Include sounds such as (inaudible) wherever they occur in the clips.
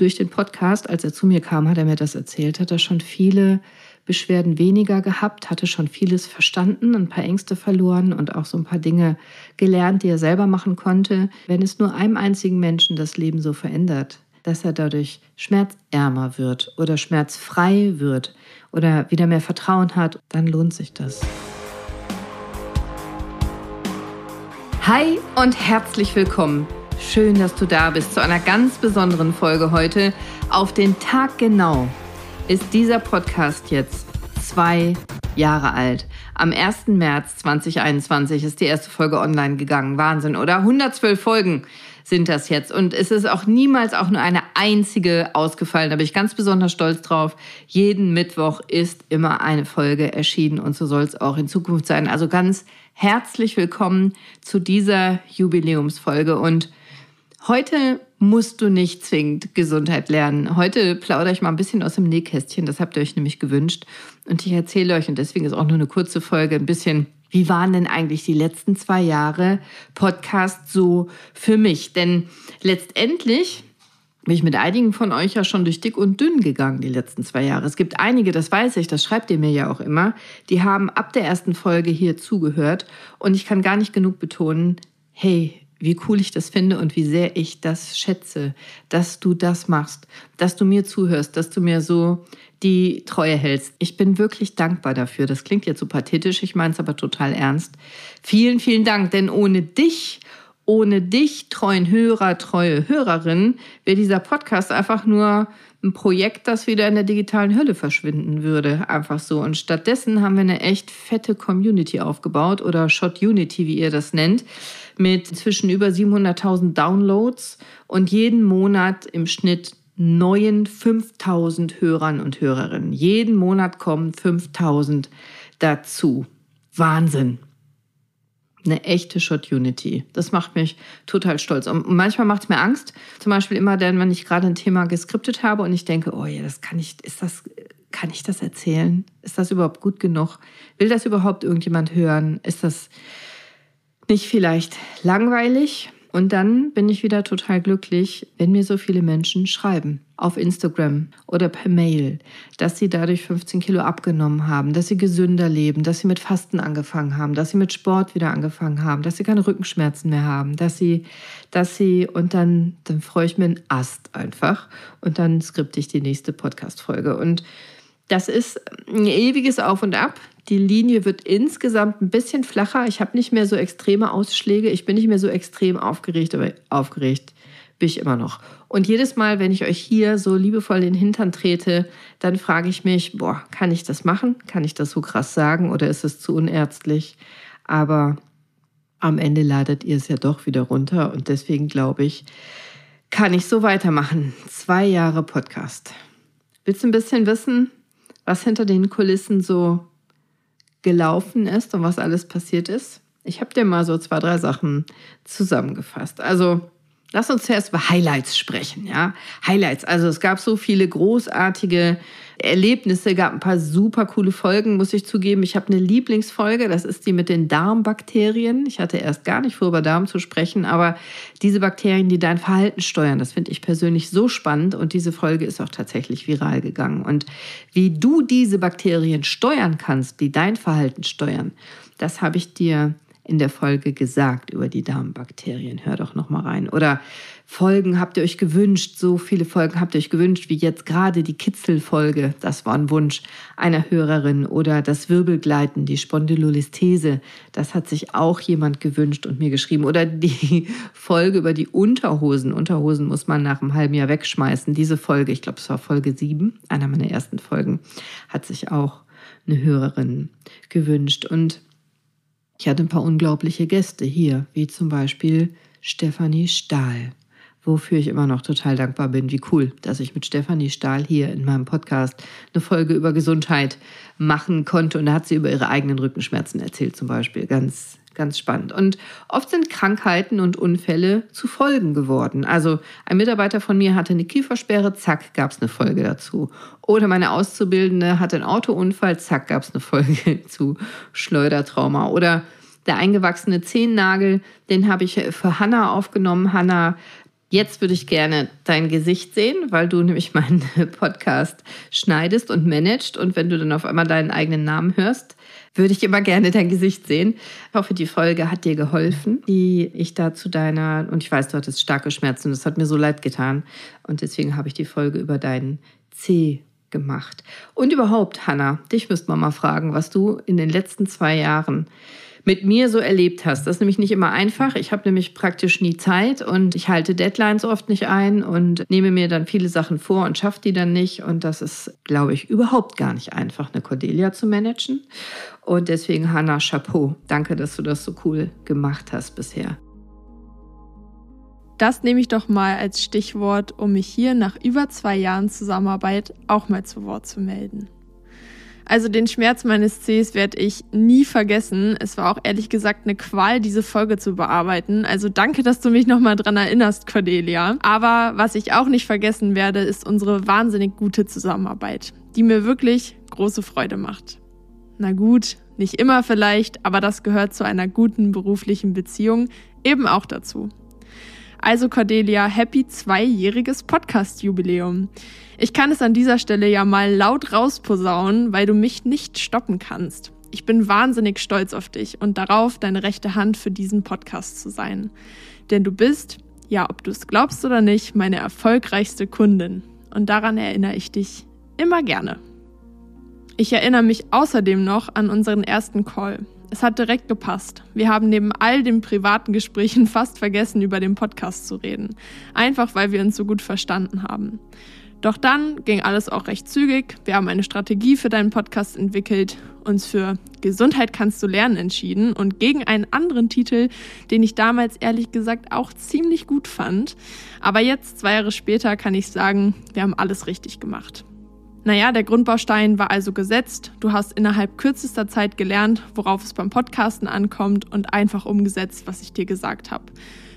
durch den Podcast, als er zu mir kam, hat er mir das erzählt, hat er schon viele Beschwerden weniger gehabt, hatte schon vieles verstanden, ein paar Ängste verloren und auch so ein paar Dinge gelernt, die er selber machen konnte. Wenn es nur einem einzigen Menschen das Leben so verändert, dass er dadurch schmerzärmer wird oder schmerzfrei wird oder wieder mehr Vertrauen hat, dann lohnt sich das. Hi und herzlich willkommen. Schön, dass du da bist zu einer ganz besonderen Folge heute. Auf den Tag genau ist dieser Podcast jetzt zwei Jahre alt. Am 1. März 2021 ist die erste Folge online gegangen. Wahnsinn, oder? 112 Folgen sind das jetzt. Und es ist auch niemals auch nur eine einzige ausgefallen. Da bin ich ganz besonders stolz drauf. Jeden Mittwoch ist immer eine Folge erschienen und so soll es auch in Zukunft sein. Also ganz herzlich willkommen zu dieser Jubiläumsfolge. Und heute musst du nicht zwingend Gesundheit lernen. Heute plaudere ich mal ein bisschen aus dem Nähkästchen. Das habt ihr euch nämlich gewünscht. Und ich erzähle euch, und deswegen ist auch nur eine kurze Folge, ein bisschen wie waren denn eigentlich die letzten zwei Jahre Podcast so für mich? Denn letztendlich bin ich mit einigen von euch ja schon durch dick und dünn gegangen die letzten zwei Jahre. Es gibt einige, das weiß ich, das schreibt ihr mir ja auch immer, die haben ab der ersten Folge hier zugehört und ich kann gar nicht genug betonen, hey, wie cool ich das finde und wie sehr ich das schätze, dass du das machst, dass du mir zuhörst, dass du mir so die Treue hältst. Ich bin wirklich dankbar dafür. Das klingt jetzt so pathetisch, ich meine es aber total ernst. Vielen, vielen Dank, denn ohne dich, ohne dich, treuen Hörer, treue Hörerin, wäre dieser Podcast einfach nur ein Projekt, das wieder in der digitalen Hölle verschwinden würde. Einfach so. Und stattdessen haben wir eine echt fette Community aufgebaut oder Shot Unity, wie ihr das nennt, mit zwischen über 700.000 Downloads und jeden Monat im Schnitt neuen 5000 Hörern und Hörerinnen. Jeden Monat kommen 5000 dazu. Wahnsinn. Eine echte Shot Unity. Das macht mich total stolz. Und manchmal macht es mir Angst. Zum Beispiel immer dann, wenn ich gerade ein Thema geskriptet habe und ich denke, oh ja, das kann ich, ist das, kann ich das erzählen? Ist das überhaupt gut genug? Will das überhaupt irgendjemand hören? Ist das nicht vielleicht langweilig? Und dann bin ich wieder total glücklich, wenn mir so viele Menschen schreiben auf Instagram oder per Mail, dass sie dadurch 15 Kilo abgenommen haben, dass sie gesünder leben, dass sie mit Fasten angefangen haben, dass sie mit Sport wieder angefangen haben, dass sie keine Rückenschmerzen mehr haben, dass sie, dass sie, und dann, dann freue ich mir einen Ast einfach und dann skripte ich die nächste Podcast-Folge. Und das ist ein ewiges Auf und Ab. Die Linie wird insgesamt ein bisschen flacher. Ich habe nicht mehr so extreme Ausschläge. Ich bin nicht mehr so extrem aufgeregt, aber aufgeregt bin ich immer noch. Und jedes Mal, wenn ich euch hier so liebevoll in den Hintern trete, dann frage ich mich, boah, kann ich das machen? Kann ich das so krass sagen oder ist es zu unärztlich? Aber am Ende ladet ihr es ja doch wieder runter und deswegen glaube ich, kann ich so weitermachen. Zwei Jahre Podcast. Willst du ein bisschen wissen, was hinter den Kulissen so gelaufen ist und was alles passiert ist. Ich habe dir mal so zwei, drei Sachen zusammengefasst. Also lass uns zuerst über Highlights sprechen. Ja, Highlights. Also es gab so viele großartige Erlebnisse, gab ein paar super coole Folgen, muss ich zugeben. Ich habe eine Lieblingsfolge, das ist die mit den Darmbakterien. Ich hatte erst gar nicht vor, über Darm zu sprechen, aber diese Bakterien, die dein Verhalten steuern, das finde ich persönlich so spannend und diese Folge ist auch tatsächlich viral gegangen. Und wie du diese Bakterien steuern kannst, die dein Verhalten steuern, das habe ich dir in der Folge gesagt über die Darmbakterien. Hör doch noch mal rein. Oder Folgen habt ihr euch gewünscht? So viele Folgen habt ihr euch gewünscht, wie jetzt gerade die Kitzelfolge. Das war ein Wunsch einer Hörerin. Oder das Wirbelgleiten, die Spondylolistese. Das hat sich auch jemand gewünscht und mir geschrieben. Oder die Folge über die Unterhosen. Unterhosen muss man nach einem halben Jahr wegschmeißen. Diese Folge, ich glaube, es war Folge 7, einer meiner ersten Folgen, hat sich auch eine Hörerin gewünscht. Und ich hatte ein paar unglaubliche Gäste hier, wie zum Beispiel Stefanie Stahl, wofür ich immer noch total dankbar bin. Wie cool, dass ich mit Stefanie Stahl hier in meinem Podcast eine Folge über Gesundheit machen konnte. Und da hat sie über ihre eigenen Rückenschmerzen erzählt, zum Beispiel. Ganz, ganz spannend. Und oft sind Krankheiten und Unfälle zu Folgen geworden. Also ein Mitarbeiter von mir hatte eine Kiefersperre, zack, gab es eine Folge dazu. Oder meine Auszubildende hatte einen Autounfall, zack, gab es eine Folge (laughs) zu Schleudertrauma. Oder der eingewachsene Zehennagel, den habe ich für Hanna aufgenommen. Hanna Jetzt würde ich gerne dein Gesicht sehen, weil du nämlich (laughs) meinen Podcast schneidest und managst. Und wenn du dann auf einmal deinen eigenen Namen hörst, würde ich immer gerne dein Gesicht sehen. Ich hoffe, die Folge hat dir geholfen, die ich da zu deiner, und ich weiß, du hattest starke Schmerzen, das hat mir so leid getan. Und deswegen habe ich die Folge über deinen C gemacht. Und überhaupt, Hanna, dich müsste man mal fragen, was du in den letzten zwei Jahren mit mir so erlebt hast. Das ist nämlich nicht immer einfach. Ich habe nämlich praktisch nie Zeit und ich halte Deadlines oft nicht ein und nehme mir dann viele Sachen vor und schaffe die dann nicht. Und das ist, glaube ich, überhaupt gar nicht einfach, eine Cordelia zu managen. Und deswegen, Hanna, Chapeau. Danke, dass du das so cool gemacht hast bisher. Das nehme ich doch mal als Stichwort, um mich hier nach über zwei Jahren Zusammenarbeit auch mal zu Wort zu melden. Also den Schmerz meines Cs werde ich nie vergessen. Es war auch ehrlich gesagt eine Qual, diese Folge zu bearbeiten. Also danke, dass du mich nochmal dran erinnerst, Cordelia. Aber was ich auch nicht vergessen werde, ist unsere wahnsinnig gute Zusammenarbeit, die mir wirklich große Freude macht. Na gut, nicht immer vielleicht, aber das gehört zu einer guten beruflichen Beziehung eben auch dazu. Also Cordelia, happy zweijähriges Podcast-Jubiläum. Ich kann es an dieser Stelle ja mal laut rausposaunen, weil du mich nicht stoppen kannst. Ich bin wahnsinnig stolz auf dich und darauf, deine rechte Hand für diesen Podcast zu sein. Denn du bist, ja, ob du es glaubst oder nicht, meine erfolgreichste Kundin. Und daran erinnere ich dich immer gerne. Ich erinnere mich außerdem noch an unseren ersten Call. Es hat direkt gepasst. Wir haben neben all den privaten Gesprächen (laughs) fast vergessen, über den Podcast zu reden. Einfach weil wir uns so gut verstanden haben. Doch dann ging alles auch recht zügig. Wir haben eine Strategie für deinen Podcast entwickelt, uns für Gesundheit kannst du lernen entschieden und gegen einen anderen Titel, den ich damals ehrlich gesagt auch ziemlich gut fand. Aber jetzt, zwei Jahre später, kann ich sagen, wir haben alles richtig gemacht. Naja, der Grundbaustein war also gesetzt. Du hast innerhalb kürzester Zeit gelernt, worauf es beim Podcasten ankommt und einfach umgesetzt, was ich dir gesagt habe.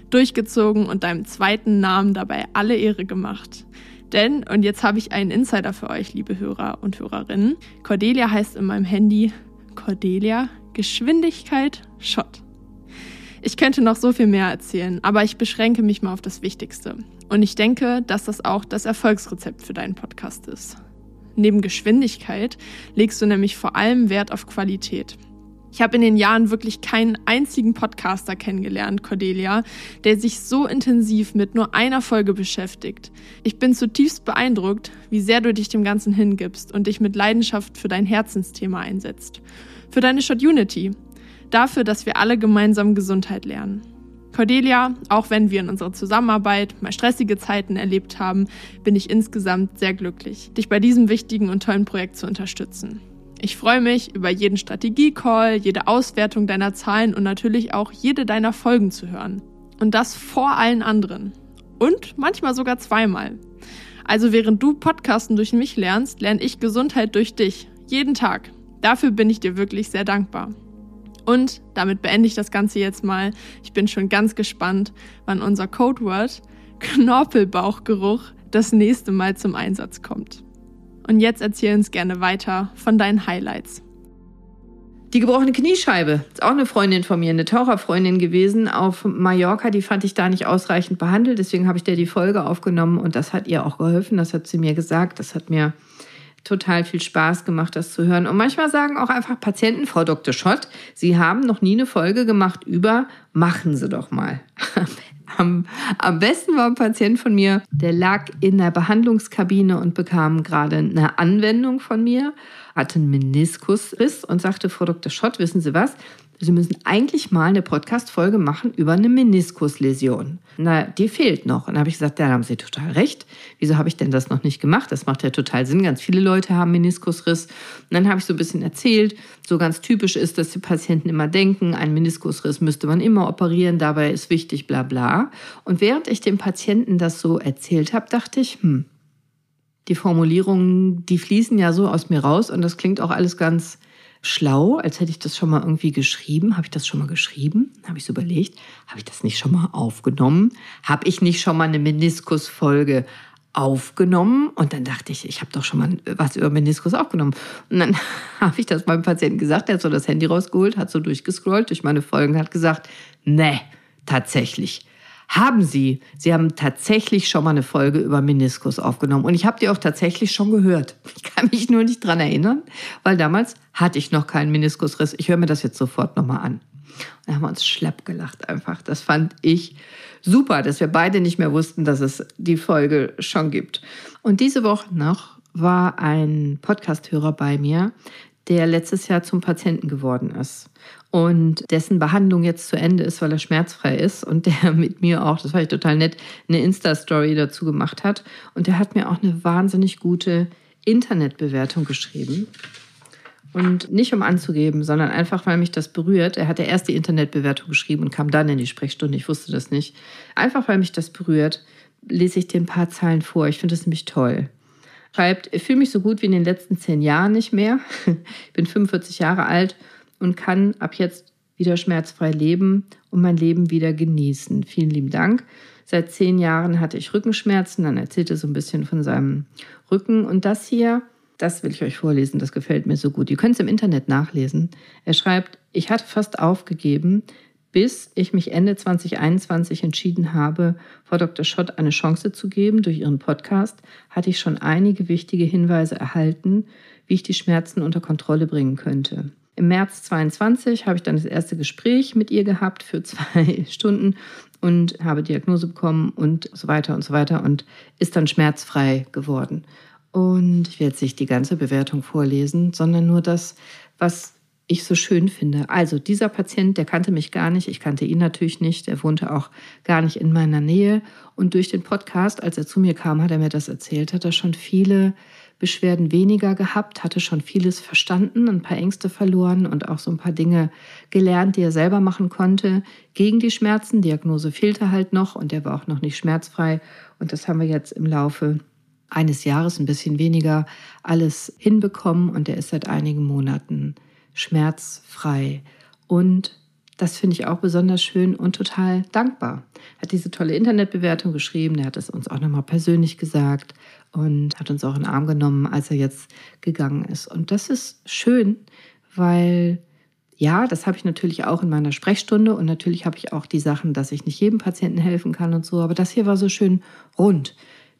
Durchgezogen und deinem zweiten Namen dabei alle Ehre gemacht. Denn, und jetzt habe ich einen Insider für euch, liebe Hörer und Hörerinnen, Cordelia heißt in meinem Handy Cordelia Geschwindigkeit Shot. Ich könnte noch so viel mehr erzählen, aber ich beschränke mich mal auf das Wichtigste. Und ich denke, dass das auch das Erfolgsrezept für deinen Podcast ist. Neben Geschwindigkeit legst du nämlich vor allem Wert auf Qualität. Ich habe in den Jahren wirklich keinen einzigen Podcaster kennengelernt, Cordelia, der sich so intensiv mit nur einer Folge beschäftigt. Ich bin zutiefst beeindruckt, wie sehr du dich dem Ganzen hingibst und dich mit Leidenschaft für dein Herzensthema einsetzt. Für deine Shot Unity. Dafür, dass wir alle gemeinsam Gesundheit lernen. Cordelia, auch wenn wir in unserer Zusammenarbeit mal stressige Zeiten erlebt haben, bin ich insgesamt sehr glücklich, dich bei diesem wichtigen und tollen Projekt zu unterstützen. Ich freue mich über jeden Strategie-Call, jede Auswertung deiner Zahlen und natürlich auch jede deiner Folgen zu hören. Und das vor allen anderen. Und manchmal sogar zweimal. Also während du Podcasten durch mich lernst, lerne ich Gesundheit durch dich. Jeden Tag. Dafür bin ich dir wirklich sehr dankbar. Und damit beende ich das Ganze jetzt mal. Ich bin schon ganz gespannt, wann unser Codewort Knorpelbauchgeruch das nächste Mal zum Einsatz kommt. Und jetzt erzähl uns gerne weiter von deinen Highlights. Die gebrochene Kniescheibe ist auch eine Freundin von mir, eine Taucherfreundin gewesen auf Mallorca. Die fand ich da nicht ausreichend behandelt. Deswegen habe ich der die Folge aufgenommen und das hat ihr auch geholfen. Das hat sie mir gesagt. Das hat mir total viel Spaß gemacht, das zu hören. Und manchmal sagen auch einfach Patienten, Frau Dr. Schott, Sie haben noch nie eine Folge gemacht über, machen Sie doch mal. (laughs) Am, am besten war ein Patient von mir, der lag in der Behandlungskabine und bekam gerade eine Anwendung von mir, hatte einen Meniskusriss und sagte, Frau Dr. Schott, wissen Sie was? Sie müssen eigentlich mal eine Podcast-Folge machen über eine Meniskusläsion. Na, die fehlt noch. Und da habe ich gesagt, ja, da haben Sie total recht. Wieso habe ich denn das noch nicht gemacht? Das macht ja total Sinn. Ganz viele Leute haben Meniskusriss. Und dann habe ich so ein bisschen erzählt, so ganz typisch ist, dass die Patienten immer denken, ein Meniskusriss müsste man immer operieren, dabei ist wichtig, bla bla. Und während ich dem Patienten das so erzählt habe, dachte ich, hm, die Formulierungen, die fließen ja so aus mir raus und das klingt auch alles ganz schlau, als hätte ich das schon mal irgendwie geschrieben. Habe ich das schon mal geschrieben? Habe ich so überlegt. Habe ich das nicht schon mal aufgenommen? Habe ich nicht schon mal eine Meniskusfolge aufgenommen? Und dann dachte ich, ich habe doch schon mal was über Meniskus aufgenommen. Und dann (laughs) habe ich das meinem Patienten gesagt. Der hat so das Handy rausgeholt, hat so durchgescrollt durch meine Folgen, hat gesagt, nee, tatsächlich haben Sie. Sie haben tatsächlich schon mal eine Folge über Meniskus aufgenommen. Und ich habe die auch tatsächlich schon gehört. Ich kann mich nur nicht dran erinnern, weil damals hatte ich noch keinen Meniskusriss. Ich höre mir das jetzt sofort nochmal an. Da haben wir uns schlepp gelacht einfach. Das fand ich super, dass wir beide nicht mehr wussten, dass es die Folge schon gibt. Und diese Woche noch war ein Podcasthörer bei mir, der letztes Jahr zum Patienten geworden ist und dessen Behandlung jetzt zu Ende ist, weil er schmerzfrei ist und der (laughs) mit mir auch, das war ich total nett, eine Insta-Story dazu gemacht hat. Und der hat mir auch eine wahnsinnig gute Internetbewertung geschrieben. Und nicht um anzugeben, sondern einfach, weil mich das berührt. Er hatte erst die Internetbewertung geschrieben und kam dann in die Sprechstunde. Ich wusste das nicht. Einfach, weil mich das berührt, lese ich dir ein paar Zeilen vor. Ich finde das nämlich toll. Schreibt, ich fühle mich so gut wie in den letzten zehn Jahren nicht mehr. (laughs) Ich bin 45 Jahre alt und kann ab jetzt wieder schmerzfrei leben und mein Leben wieder genießen. Vielen lieben Dank. Seit zehn Jahren hatte ich Rückenschmerzen. Dann erzählt er so ein bisschen von seinem Rücken. Und das hier, das will ich euch vorlesen. Das gefällt mir so gut. Ihr könnt es im Internet nachlesen. Er schreibt, ich hatte fast aufgegeben, bis ich mich Ende 2021 entschieden habe, Frau Dr. Schott eine Chance zu geben. Durch ihren Podcast hatte ich schon einige wichtige Hinweise erhalten, wie ich die Schmerzen unter Kontrolle bringen könnte. Im März 22 habe ich dann das erste Gespräch mit ihr gehabt für zwei (laughs) Stunden und habe Diagnose bekommen und so weiter und so weiter und ist dann schmerzfrei geworden. Und ich werde jetzt nicht die ganze Bewertung vorlesen, sondern nur das, was ich so schön finde. Also dieser Patient, der kannte mich gar nicht, ich kannte ihn natürlich nicht, er wohnte auch gar nicht in meiner Nähe. Und durch den Podcast, als er zu mir kam, hat er mir das erzählt, hat er schon viele Beschwerden weniger gehabt, hatte schon vieles verstanden, ein paar Ängste verloren und auch so ein paar Dinge gelernt, die er selber machen konnte gegen die Schmerzen. Diagnose fehlte halt noch und er war auch noch nicht schmerzfrei. Und das haben wir jetzt im Laufe eines Jahres ein bisschen weniger alles hinbekommen und er ist seit einigen Monaten schmerzfrei und das finde ich auch besonders schön und total dankbar. Hat diese tolle Internetbewertung geschrieben, er hat es uns auch nochmal persönlich gesagt und hat uns auch in den Arm genommen, als er jetzt gegangen ist. Und das ist schön, weil ja, das habe ich natürlich auch in meiner Sprechstunde und natürlich habe ich auch die Sachen, dass ich nicht jedem Patienten helfen kann und so, aber das hier war so schön rund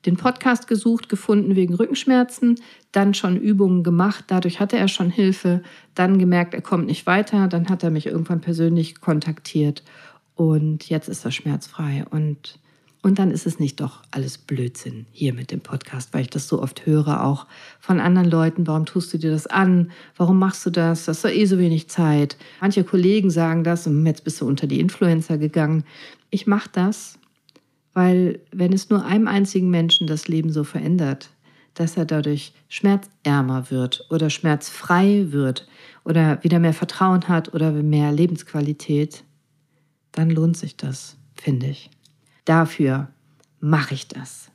den Podcast gesucht, gefunden wegen Rückenschmerzen, dann schon Übungen gemacht, dadurch hatte er schon Hilfe, dann gemerkt, er kommt nicht weiter, dann hat er mich irgendwann persönlich kontaktiert und jetzt ist er schmerzfrei und und dann ist es nicht doch alles Blödsinn hier mit dem Podcast, weil ich das so oft höre, auch von anderen Leuten. Warum tust du dir das an? Warum machst du das? Das ist doch eh so wenig Zeit. Manche Kollegen sagen das und jetzt bist du unter die Influencer gegangen. Ich mache das, weil wenn es nur einem einzigen Menschen das Leben so verändert, dass er dadurch schmerzärmer wird oder schmerzfrei wird oder wieder mehr Vertrauen hat oder mehr Lebensqualität, dann lohnt sich das, finde ich. Dafür mache ich das.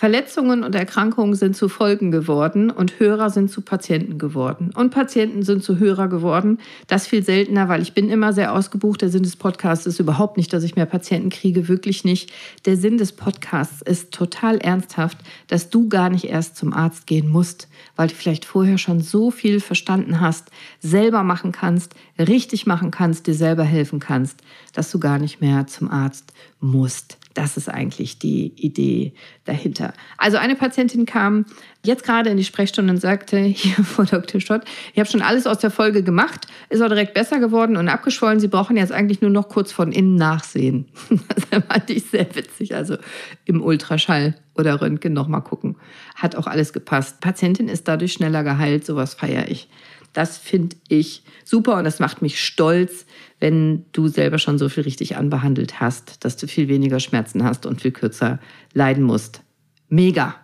Verletzungen und Erkrankungen sind zu Folgen geworden und Hörer sind zu Patienten geworden. Und Patienten sind zu Hörer geworden. Das viel seltener, weil ich bin immer sehr ausgebucht. Der Sinn des Podcasts ist überhaupt nicht, dass ich mehr Patienten kriege, wirklich nicht. Der Sinn des Podcasts ist total ernsthaft, dass du gar nicht erst zum Arzt gehen musst, weil du vielleicht vorher schon so viel verstanden hast, selber machen kannst, richtig machen kannst, dir selber helfen kannst, dass du gar nicht mehr zum Arzt musst. Das ist eigentlich die Idee dahinter. Also eine Patientin kam jetzt gerade in die Sprechstunde und sagte, (laughs) hier vor Dr. Schott, ich habe schon alles aus der Folge gemacht, ist auch direkt besser geworden und abgeschwollen. Sie brauchen jetzt eigentlich nur noch kurz von innen nachsehen. (laughs) Das fand ich sehr witzig. Also im Ultraschall oder Röntgen nochmal gucken. Hat auch alles gepasst. Patientin ist dadurch schneller geheilt. Sowas feiere ich. Das finde ich super und das macht mich stolz, wenn du selber schon so viel richtig anbehandelt hast, dass du viel weniger Schmerzen hast und viel kürzer leiden musst. Mega.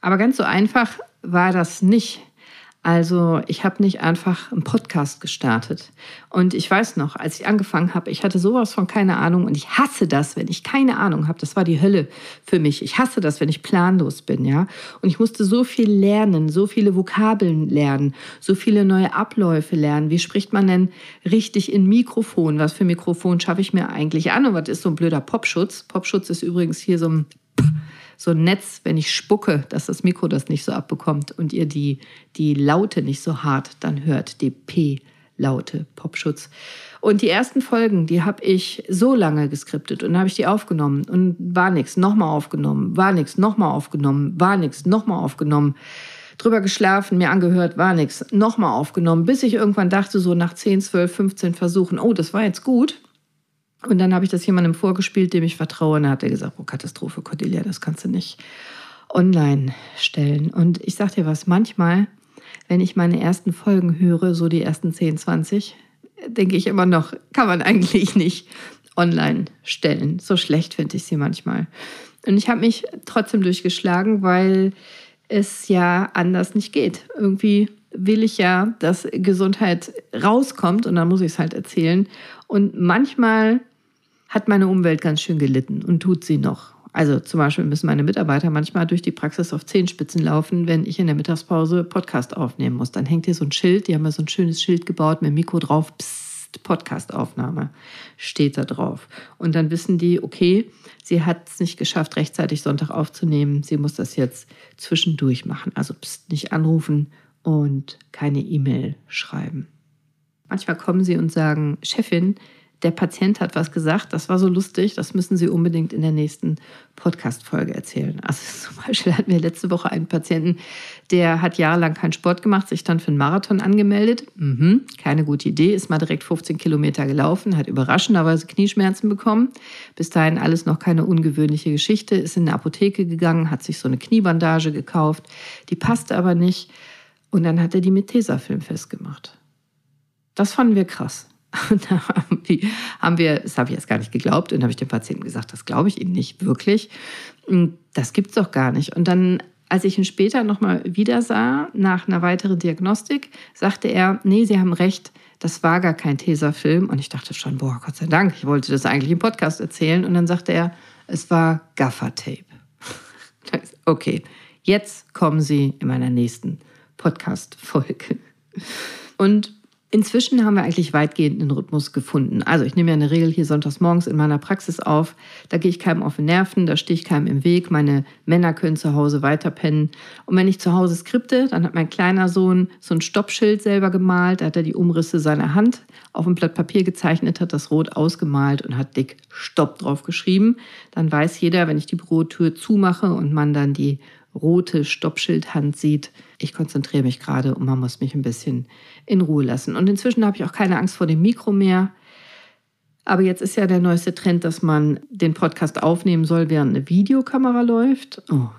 Aber ganz so einfach war das nicht. Also ich habe nicht einfach einen Podcast gestartet. Und ich weiß noch, als ich angefangen habe, ich hatte sowas von keine Ahnung und ich hasse das, wenn ich keine Ahnung habe. Das war die Hölle für mich. Ich hasse das, wenn ich planlos bin, ja. Und ich musste so viel lernen, so viele Vokabeln lernen, so viele neue Abläufe lernen. Wie spricht man denn richtig in Mikrofon? Was für Mikrofon schaffe ich mir eigentlich an? Und was ist so ein blöder Popschutz? Popschutz ist übrigens hier so ein so ein Netz, wenn ich spucke, dass das Mikro das nicht so abbekommt und ihr die, die Laute nicht so hart dann hört, die P. Laute, Popschutz. Und die ersten Folgen, die habe ich so lange geskriptet und habe ich die aufgenommen und war nichts, nochmal aufgenommen, war nichts, nochmal aufgenommen, war nichts, nochmal aufgenommen. Drüber geschlafen, mir angehört, war nichts, nochmal aufgenommen, bis ich irgendwann dachte, so nach 10, 12, 15 Versuchen, oh, das war jetzt gut. Und dann habe ich das jemandem vorgespielt, dem ich vertraue, und dann hat er gesagt, oh, Katastrophe, Cordelia, das kannst du nicht online stellen. Und ich sag dir was, manchmal, wenn ich meine ersten Folgen höre, so die ersten 10, 20, denke ich immer noch, kann man eigentlich nicht online stellen. So schlecht finde ich sie manchmal. Und ich habe mich trotzdem durchgeschlagen, weil es ja anders nicht geht. Irgendwie will ich ja, dass Gesundheit rauskommt und dann muss ich es halt erzählen. Und manchmal hat meine Umwelt ganz schön gelitten und tut sie noch. Also zum Beispiel müssen meine Mitarbeiter manchmal durch die Praxis auf Zehenspitzen laufen, wenn ich in der Mittagspause Podcast aufnehmen muss. Dann hängt hier so ein Schild, die haben ja so ein schönes Schild gebaut mit Mikro drauf, Psst, Podcastaufnahme steht da drauf. Und dann wissen die, okay, sie hat es nicht geschafft, rechtzeitig Sonntag aufzunehmen. Sie muss das jetzt zwischendurch machen. Also pst, nicht anrufen und keine E-Mail schreiben. Manchmal kommen sie und sagen, Chefin, der Patient hat was gesagt, das war so lustig, das müssen Sie unbedingt in der nächsten Podcast-Folge erzählen. Also (laughs) zum Beispiel hatten wir letzte Woche einen Patienten, der hat jahrelang keinen Sport gemacht, sich dann für einen Marathon angemeldet. Mhm, keine gute Idee, ist mal direkt 15 Kilometer gelaufen, hat überraschenderweise Knieschmerzen bekommen. Bis dahin alles noch keine ungewöhnliche Geschichte, ist in eine Apotheke gegangen, hat sich so eine Kniebandage gekauft, die passte aber nicht. Und dann hat er die mit Tesafilm festgemacht. Das fanden wir krass. (laughs) Und da haben wir, das habe ich jetzt gar nicht geglaubt, und habe ich dem Patienten gesagt, das glaube ich Ihnen nicht wirklich. Das gibt es doch gar nicht. Und dann, als ich ihn später nochmal wieder sah, nach einer weiteren Diagnostik, sagte er, nee, Sie haben recht, das war gar kein Tesafilm. Und ich dachte schon, boah, Gott sei Dank, ich wollte das eigentlich im Podcast erzählen. Und dann sagte er, es war Gaffertape. (laughs) okay, jetzt kommen Sie in meiner nächsten Podcast-Folge. Und Inzwischen haben wir eigentlich weitgehend einen Rhythmus gefunden. Also ich nehme ja eine Regel hier sonntags morgens in meiner Praxis auf. Da gehe ich keinem auf den Nerven, da stehe ich keinem im Weg. Meine Männer können zu Hause weiterpennen. Und wenn ich zu Hause skripte, dann hat mein kleiner Sohn so ein Stoppschild selber gemalt. Da hat er die Umrisse seiner Hand auf ein Blatt Papier gezeichnet, hat das rot ausgemalt und hat dick Stopp drauf geschrieben. Dann weiß jeder, wenn ich die Bürotür zumache und man dann die rote Stoppschildhand sieht, ich konzentriere mich gerade und man muss mich ein bisschen in Ruhe lassen. Und inzwischen habe ich auch keine Angst vor dem Mikro mehr. Aber jetzt ist ja der neueste Trend, dass man den Podcast aufnehmen soll, während eine Videokamera läuft. Oh,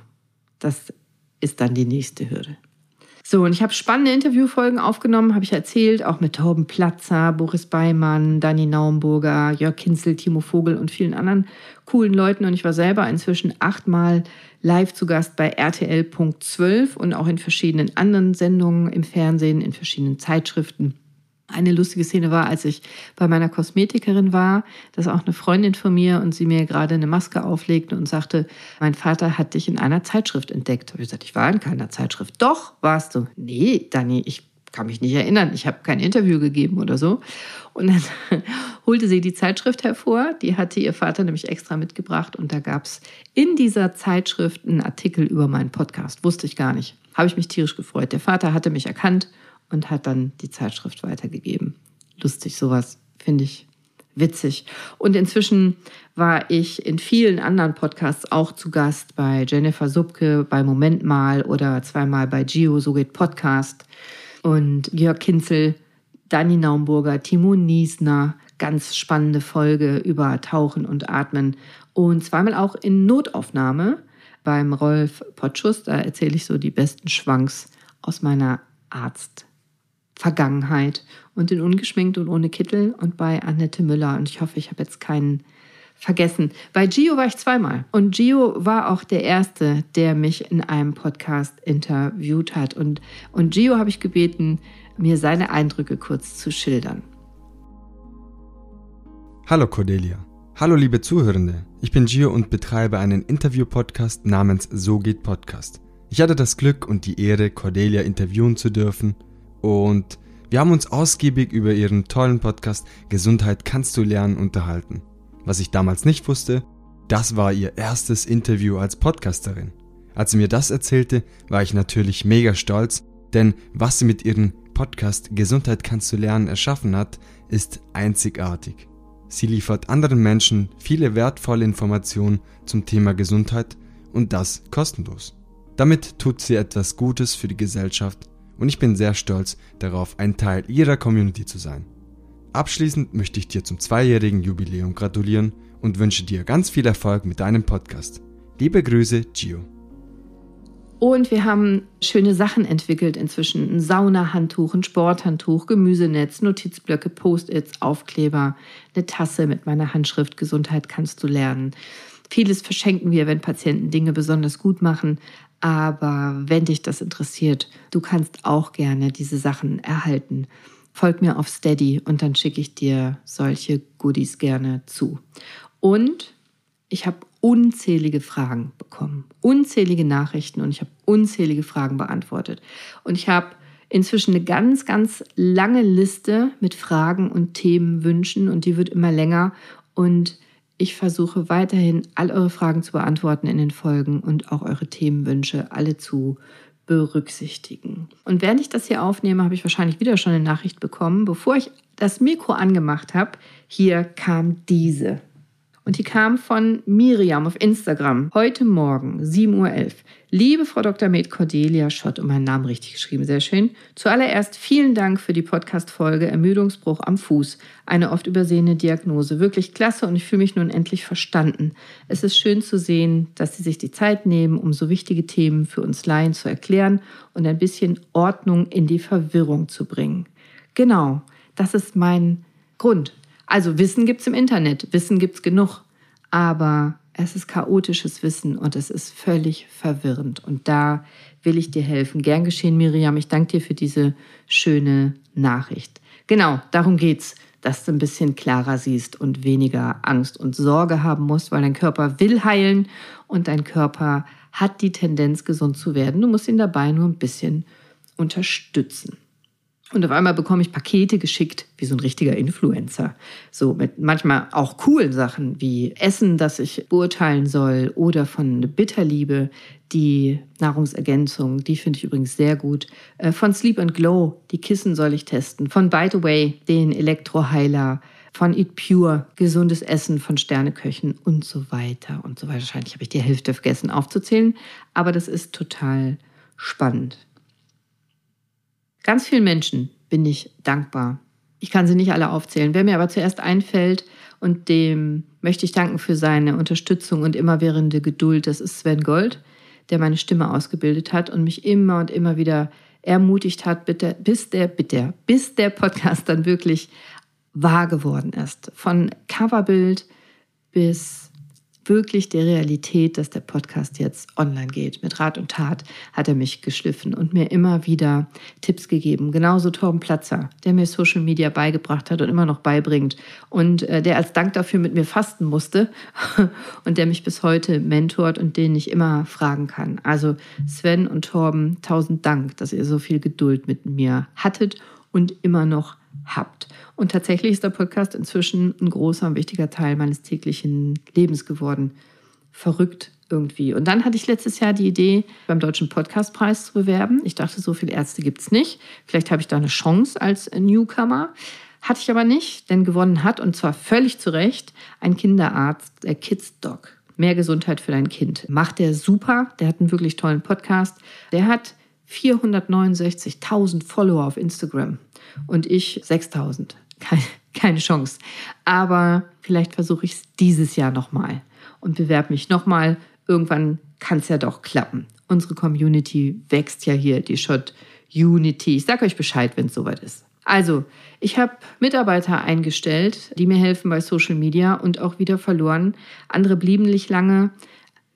das ist dann die nächste Hürde. So, und ich habe spannende Interviewfolgen aufgenommen, habe ich erzählt, auch mit Torben Platzer, Boris Beimann, Dani Naumburger, Jörg Kinzel, Timo Vogel und vielen anderen coolen Leuten. Und ich war selber inzwischen achtmal live zu Gast bei RTL.12 und auch in verschiedenen anderen Sendungen im Fernsehen, in verschiedenen Zeitschriften. Eine lustige Szene war, als ich bei meiner Kosmetikerin war, dass auch eine Freundin von mir und sie mir gerade eine Maske auflegte und sagte, mein Vater hat dich in einer Zeitschrift entdeckt. Habe ich gesagt, ich war in keiner Zeitschrift. Doch, warst du. Nee, Dani, ich kann mich nicht erinnern. Ich habe kein Interview gegeben oder so. Und dann (laughs) holte sie die Zeitschrift hervor. Die hatte ihr Vater nämlich extra mitgebracht. Und da gab es in dieser Zeitschrift einen Artikel über meinen Podcast. Wusste ich gar nicht. Habe ich mich tierisch gefreut. Der Vater hatte mich erkannt und hat dann die Zeitschrift weitergegeben. Lustig, sowas finde ich witzig. Und inzwischen war ich in vielen anderen Podcasts auch zu Gast bei Jennifer Subke, bei Moment mal oder zweimal bei Gio, so geht Podcast. Und Jörg Kinzel, Dani Naumburger, Timo Niesner, ganz spannende Folge über Tauchen und Atmen. Und zweimal auch in Notaufnahme beim Rolf Potschus. Da erzähle ich so die besten Schwanks aus meiner Arzt- Vergangenheit und in Ungeschminkt und ohne Kittel und bei Annette Müller. Und ich hoffe, ich habe jetzt keinen vergessen. Bei Gio war ich zweimal. Und Gio war auch der Erste, der mich in einem Podcast interviewt hat. Und, und Gio habe ich gebeten, mir seine Eindrücke kurz zu schildern. Hallo Cordelia. Hallo liebe Zuhörende. Ich bin Gio und betreibe einen Interview-Podcast namens So geht Podcast. Ich hatte das Glück und die Ehre, Cordelia interviewen zu dürfen und wir haben uns ausgiebig über ihren tollen Podcast Gesundheit kannst du lernen unterhalten. Was ich damals nicht wusste, das war ihr erstes Interview als Podcasterin. Als sie mir das erzählte, war ich natürlich mega stolz, denn was sie mit ihren Podcast Gesundheit kannst du lernen erschaffen hat, ist einzigartig. Sie liefert anderen Menschen viele wertvolle Informationen zum Thema Gesundheit und das kostenlos. Damit tut sie etwas Gutes für die Gesellschaft und ich bin sehr stolz darauf, ein Teil ihrer Community zu sein. Abschließend möchte ich dir zum zweijährigen Jubiläum gratulieren und wünsche dir ganz viel Erfolg mit deinem Podcast. Liebe Grüße, Gio. Und wir haben schöne Sachen entwickelt inzwischen. Ein Saunahandtuch, ein Sporthandtuch, Gemüsenetz, Notizblöcke, Post-its, Aufkleber, eine Tasse mit meiner Handschrift Gesundheit kannst du lernen. Vieles verschenken wir, wenn Patienten Dinge besonders gut machen. Aber wenn dich das interessiert, du kannst auch gerne diese Sachen erhalten. Folg mir auf Steady und dann schicke ich dir solche Goodies gerne zu. Und ich habe unzählige Fragen bekommen, unzählige Nachrichten und ich habe unzählige Fragen beantwortet. Und ich habe inzwischen eine ganz, ganz lange Liste mit Fragen und Themenwünschen und die wird immer länger. Und ich versuche weiterhin, all eure Fragen zu beantworten in den Folgen und auch eure Themenwünsche alle zu berücksichtigen. Und während ich das hier aufnehme, habe ich wahrscheinlich wieder schon eine Nachricht bekommen. Bevor ich das Mikro angemacht habe, hier kam diese. Und die kam von Miriam auf Instagram. Heute Morgen, 7.11 Uhr. Liebe Frau Dr. Med Cordelia Schott, um meinen Namen richtig geschrieben, sehr schön. Zuallererst vielen Dank für die Podcast-Folge Ermüdungsbruch am Fuß. Eine oft übersehene Diagnose. Wirklich klasse und ich fühle mich nun endlich verstanden. Es ist schön zu sehen, dass Sie sich die Zeit nehmen, um so wichtige Themen für uns Laien zu erklären und ein bisschen Ordnung in die Verwirrung zu bringen. Genau, das ist mein Grund. Also Wissen gibt es im Internet, Wissen gibt es genug, aber es ist chaotisches Wissen und es ist völlig verwirrend. Und da will ich dir helfen. Gern geschehen, Miriam. Ich danke dir für diese schöne Nachricht. Genau, darum geht's, dass du ein bisschen klarer siehst und weniger Angst und Sorge haben musst, weil dein Körper will heilen und dein Körper hat die Tendenz, gesund zu werden. Du musst ihn dabei nur ein bisschen unterstützen. Und auf einmal bekomme ich Pakete geschickt, wie so ein richtiger Influencer. So mit manchmal auch coolen Sachen wie Essen, das ich beurteilen soll oder von Bitterliebe, die Nahrungsergänzung, die finde ich übrigens sehr gut. Äh, von Sleep and Glow, die Kissen soll ich testen. Von By the Way, den Elektroheiler. Von Eat Pure, gesundes Essen von Sterneköchen und so weiter und so weiter. Wahrscheinlich habe ich die Hälfte vergessen aufzuzählen, aber das ist total spannend. Ganz vielen Menschen bin ich dankbar. Ich kann sie nicht alle aufzählen. Wer mir aber zuerst einfällt und dem möchte ich danken für seine Unterstützung und immerwährende Geduld, das ist Sven Gold, der meine Stimme ausgebildet hat und mich immer und immer wieder ermutigt hat, bitte, bis der, bitte, bis der Podcast dann wirklich wahr geworden ist. Von Coverbild bis wirklich der Realität, dass der Podcast jetzt online geht. Mit Rat und Tat hat er mich geschliffen und mir immer wieder Tipps gegeben. Genauso Torben Platzer, der mir Social Media beigebracht hat und immer noch beibringt und äh, der als Dank dafür mit mir fasten musste (laughs) und der mich bis heute mentort und den ich immer fragen kann. Also Sven und Torben, tausend Dank, dass ihr so viel Geduld mit mir hattet und immer noch habt. Und tatsächlich ist der Podcast inzwischen ein großer und wichtiger Teil meines täglichen Lebens geworden. Verrückt irgendwie. Und dann hatte ich letztes Jahr die Idee, beim Deutschen Podcastpreis zu bewerben. Ich dachte, so viele Ärzte gibt es nicht. Vielleicht habe ich da eine Chance als Newcomer. Hatte ich aber nicht, denn gewonnen hat, und zwar völlig zu Recht, ein Kinderarzt, der Kids Doc. Mehr Gesundheit für dein Kind. Macht der super. Der hat einen wirklich tollen Podcast. Der hat 469.000 Follower auf Instagram und ich 6.000. Keine, Chance. Aber vielleicht versuche ich es dieses Jahr nochmal und bewerbe mich nochmal. Irgendwann kann es ja doch klappen. Unsere Community wächst ja hier, die Shot Unity. Ich sage euch Bescheid, wenn es soweit ist. Also, ich habe Mitarbeiter eingestellt, die mir helfen bei Social Media und auch wieder verloren. Andere blieben nicht lange.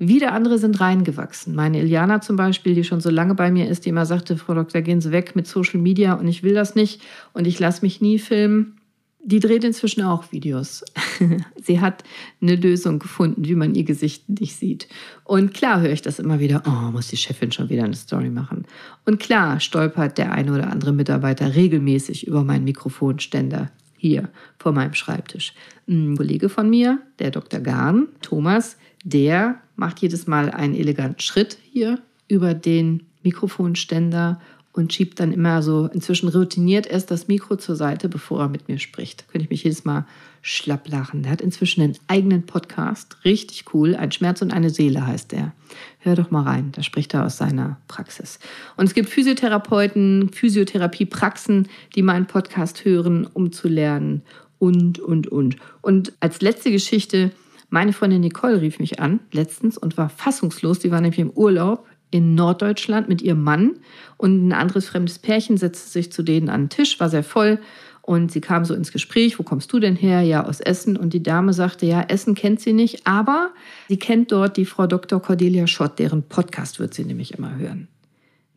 Wieder andere sind reingewachsen. Meine Iliana zum Beispiel, die schon so lange bei mir ist, die immer sagte, Frau Doktor, gehen Sie weg mit Social Media und ich will das nicht und ich lasse mich nie filmen. Die dreht inzwischen auch Videos. (laughs) Sie hat eine Lösung gefunden, wie man ihr Gesicht nicht sieht. Und klar höre ich das immer wieder, oh, muss die Chefin schon wieder eine Story machen. Und klar stolpert der eine oder andere Mitarbeiter regelmäßig über meinen Mikrofonständer hier vor meinem Schreibtisch. Ein Kollege von mir, der Dr. Garn, Thomas, der macht jedes Mal einen eleganten Schritt hier über den Mikrofonständer und schiebt dann immer so inzwischen routiniert erst das Mikro zur Seite, bevor er mit mir spricht. Da könnte ich mich jedes Mal schlapp lachen. Der hat inzwischen einen eigenen Podcast, richtig cool. Ein Schmerz und eine Seele heißt der. Hör doch mal rein, da spricht er aus seiner Praxis. Und es gibt Physiotherapeuten, Physiotherapiepraxen, die meinen Podcast hören, um zu lernen und, und, und. Und als letzte Geschichte, meine Freundin Nicole rief mich an letztens und war fassungslos. Die war nämlich im Urlaub in Norddeutschland mit ihrem Mann und ein anderes fremdes Pärchen setzte sich zu denen an den Tisch, war sehr voll und sie kam so ins Gespräch, wo kommst du denn her? Ja, aus Essen. Und die Dame sagte, ja, Essen kennt sie nicht, aber sie kennt dort die Frau Dr. Cordelia Schott, deren Podcast wird sie nämlich immer hören.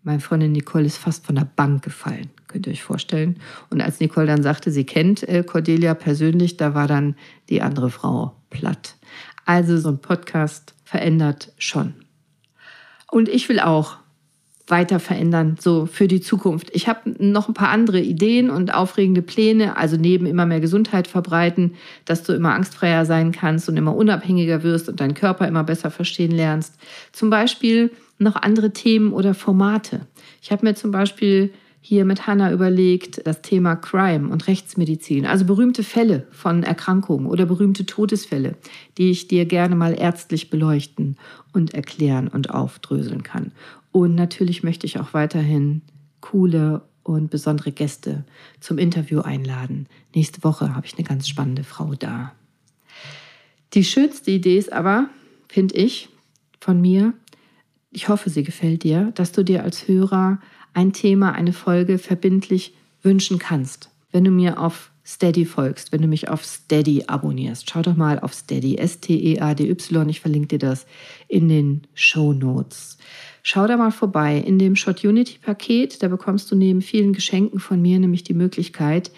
Meine Freundin Nicole ist fast von der Bank gefallen, könnt ihr euch vorstellen. Und als Nicole dann sagte, sie kennt äh, Cordelia persönlich, da war dann die andere Frau platt. Also so ein Podcast verändert schon. Und ich will auch weiter verändern, so für die Zukunft. Ich habe noch ein paar andere Ideen und aufregende Pläne, also neben immer mehr Gesundheit verbreiten, dass du immer angstfreier sein kannst und immer unabhängiger wirst und deinen Körper immer besser verstehen lernst. Zum Beispiel noch andere Themen oder Formate. Ich habe mir zum Beispiel hier mit Hanna überlegt, das Thema Crime und Rechtsmedizin, also berühmte Fälle von Erkrankungen oder berühmte Todesfälle, die ich dir gerne mal ärztlich beleuchten und erklären und aufdröseln kann. Und natürlich möchte ich auch weiterhin coole und besondere Gäste zum Interview einladen. Nächste Woche habe ich eine ganz spannende Frau da. Die schönste Idee ist aber, finde ich, von mir, ich hoffe, sie gefällt dir, dass du dir als Hörer ein Thema, eine Folge verbindlich wünschen kannst. Wenn du mir auf Steady folgst, wenn du mich auf Steady abonnierst. Schau doch mal auf Steady, S-T-E-A-D-Y, ich verlinke dir das in den Show Notes. Schau da mal vorbei. In dem Shot Unity Paket, da bekommst du neben vielen Geschenken von mir nämlich die Möglichkeit,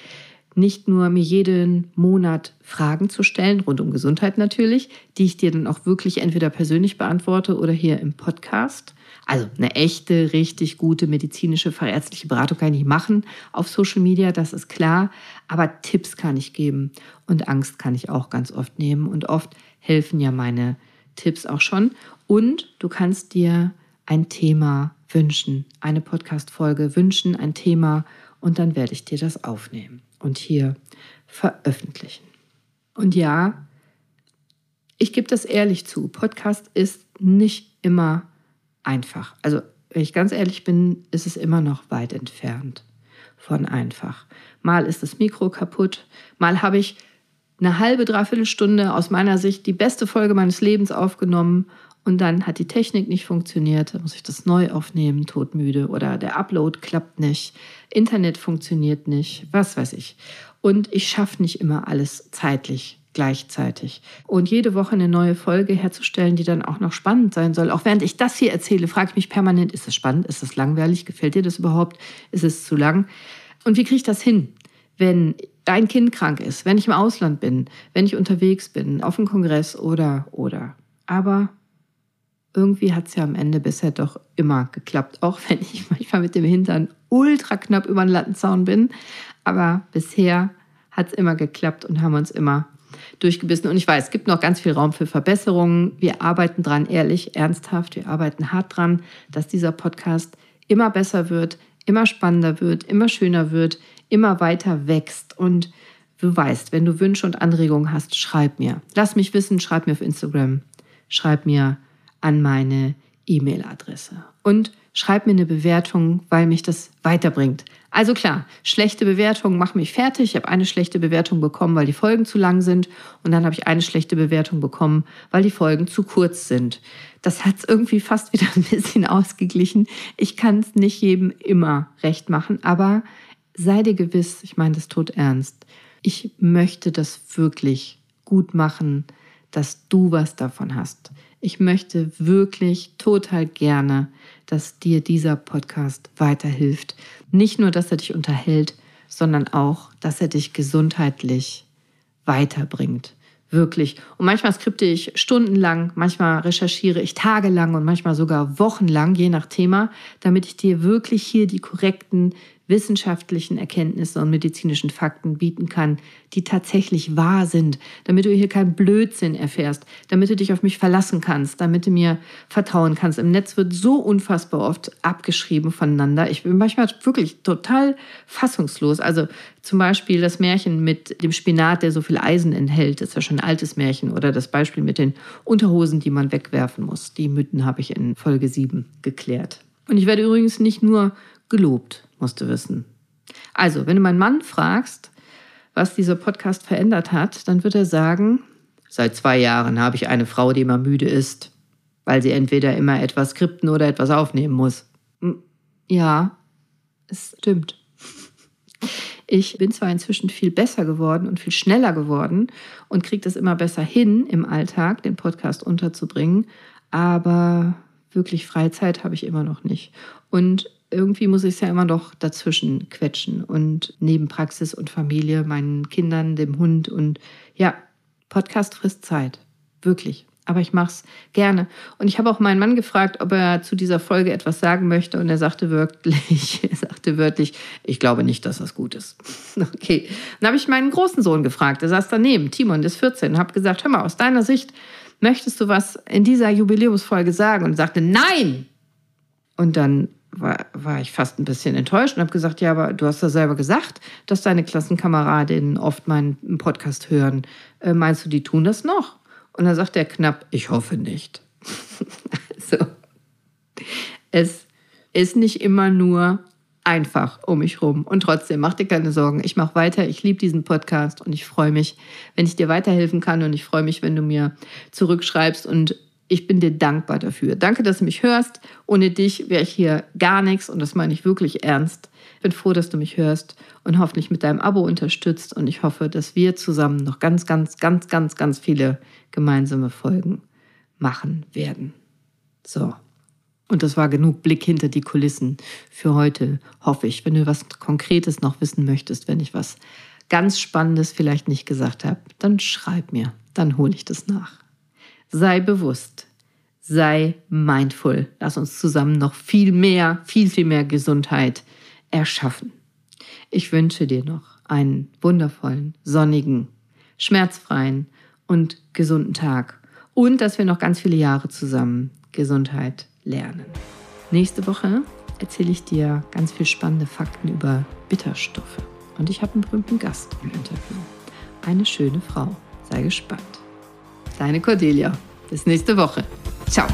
nicht nur mir jeden Monat Fragen zu stellen, rund um Gesundheit natürlich, die ich dir dann auch wirklich entweder persönlich beantworte oder hier im Podcast, also eine echte, richtig gute medizinische, fachärztliche Beratung kann ich machen auf Social Media, das ist klar. Aber Tipps kann ich geben und Angst kann ich auch ganz oft nehmen. Und oft helfen ja meine Tipps auch schon. Und du kannst dir ein Thema wünschen, eine Podcast-Folge wünschen, ein Thema und dann werde ich dir das aufnehmen und hier veröffentlichen. Und ja, ich gebe das ehrlich zu, Podcast ist nicht immer einfach. Also, wenn ich ganz ehrlich bin, ist es immer noch weit entfernt von einfach. Mal ist das Mikro kaputt, mal habe ich eine halbe, dreiviertel Stunde aus meiner Sicht die beste Folge meines Lebens aufgenommen und dann hat die Technik nicht funktioniert, dann muss ich das neu aufnehmen, todmüde oder der Upload klappt nicht, Internet funktioniert nicht, was weiß ich. Und ich schaffe nicht immer alles zeitlich gleichzeitig. Und jede Woche eine neue Folge herzustellen, die dann auch noch spannend sein soll. Auch während ich das hier erzähle, frage ich mich permanent, ist es spannend, ist es langweilig, gefällt dir das überhaupt, ist es zu lang? Und wie kriege ich das hin, wenn dein Kind krank ist, wenn ich im Ausland bin, wenn ich unterwegs bin, auf dem Kongress oder, oder. Aber irgendwie hat es ja am Ende bisher doch immer geklappt, auch wenn ich (laughs) manchmal mit dem Hintern ultra knapp über den Lattenzaun bin. Aber bisher hat es immer geklappt und haben uns immer durchgebissen. Und ich weiß, es gibt noch ganz viel Raum für Verbesserungen. Wir arbeiten dran, ehrlich, ernsthaft. Wir arbeiten hart dran, dass dieser Podcast immer besser wird, immer spannender wird, immer schöner wird, immer weiter wächst. Und du weißt, wenn du Wünsche und Anregungen hast, schreib mir. Lass mich wissen, schreib mir auf Instagram, schreib mir an meine E-Mail-Adresse. Und schreib mir eine Bewertung, weil mich das weiterbringt. Also klar, schlechte Bewertungen machen mich fertig. Ich habe eine schlechte Bewertung bekommen, weil die Folgen zu lang sind. Und dann habe ich eine schlechte Bewertung bekommen, weil die Folgen zu kurz sind. Das hat es irgendwie fast wieder (laughs) ein bisschen ausgeglichen. Ich kann es nicht jedem immer recht machen, aber sei dir gewiss, ich meine das tot ernst. Ich möchte das wirklich gut machen, dass du was davon hast. Ich möchte wirklich total gerne, dass dir dieser Podcast weiterhilft. Nicht nur, dass er dich unterhält, sondern auch, dass er dich gesundheitlich weiterbringt. Wirklich. Und manchmal skripte ich stundenlang, manchmal recherchiere ich tagelang und manchmal sogar wochenlang, je nach Thema, damit ich dir wirklich hier die korrekten wissenschaftlichen Erkenntnisse und medizinischen Fakten bieten kann, die tatsächlich wahr sind, damit du hier keinen Blödsinn erfährst, damit du dich auf mich verlassen kannst, damit du mir vertrauen kannst. Im Netz wird so unfassbar oft abgeschrieben voneinander. Ich bin manchmal wirklich total fassungslos. Also zum Beispiel das Märchen mit dem Spinat, der so viel Eisen enthält, ist ja schon ein altes Märchen. Oder das Beispiel mit den Unterhosen, die man wegwerfen muss. Die Mythen habe ich in Folge 7 geklärt. Und ich werde übrigens nicht nur gelobt, musst du wissen. Also, wenn du meinen Mann fragst, was dieser Podcast verändert hat, dann wird er sagen, seit zwei Jahren habe ich eine Frau, die immer müde ist, weil sie entweder immer etwas skripten oder etwas aufnehmen muss. Hm, ja, es stimmt. Ich bin zwar inzwischen viel besser geworden und viel schneller geworden und kriege das immer besser hin, im Alltag den Podcast unterzubringen, aber wirklich Freizeit habe ich immer noch nicht. Und irgendwie muss ich es ja immer noch dazwischen quetschen und neben Praxis und Familie, meinen Kindern, dem Hund und ja, Podcast frisst Zeit. Wirklich. Aber ich mache es gerne. Und ich habe auch meinen Mann gefragt, ob er zu dieser Folge etwas sagen möchte. Und er sagte wirklich, (laughs) er sagte wörtlich, ich glaube nicht, dass das gut ist. (laughs) Okay. Dann habe ich meinen großen Sohn gefragt. Er saß daneben, Timon, der ist 14, und habe gesagt, hör mal, aus deiner Sicht, möchtest du was in dieser Jubiläumsfolge sagen? Und er sagte, nein! Und dann war, war ich fast ein bisschen enttäuscht und habe gesagt, ja, aber du hast ja selber gesagt, dass deine Klassenkameradinnen oft meinen Podcast hören. Äh, meinst du, die tun das noch? Und dann sagt er knapp, ich hoffe nicht. (laughs) also, es ist nicht immer nur einfach um mich rum. Und trotzdem, mach dir keine Sorgen. Ich mache weiter. Ich liebe diesen Podcast und ich freue mich, wenn ich dir weiterhelfen kann. Und ich freue mich, wenn du mir zurückschreibst und ich bin dir dankbar dafür. Danke, dass du mich hörst. Ohne dich wäre ich hier gar nichts und das meine ich wirklich ernst. Ich bin froh, dass du mich hörst und hoffentlich mit deinem Abo unterstützt und ich hoffe, dass wir zusammen noch ganz, ganz, ganz, ganz, ganz viele gemeinsame Folgen machen werden. So. Und das war genug Blick hinter die Kulissen für heute, hoffe ich. Wenn du was Konkretes noch wissen möchtest, wenn ich was ganz Spannendes vielleicht nicht gesagt habe, dann schreib mir, dann hole ich das nach. Sei bewusst, sei mindful. Lass uns zusammen noch viel mehr, viel, viel mehr Gesundheit erschaffen. Ich wünsche dir noch einen wundervollen, sonnigen, schmerzfreien und gesunden Tag und dass wir noch ganz viele Jahre zusammen Gesundheit lernen. Nächste Woche erzähle ich dir ganz viel spannende Fakten über Bitterstoffe. Und ich habe einen berühmten Gast im Interview. Eine schöne Frau. Sei gespannt. Deine Cordelia. Bis nächste Woche. Ciao.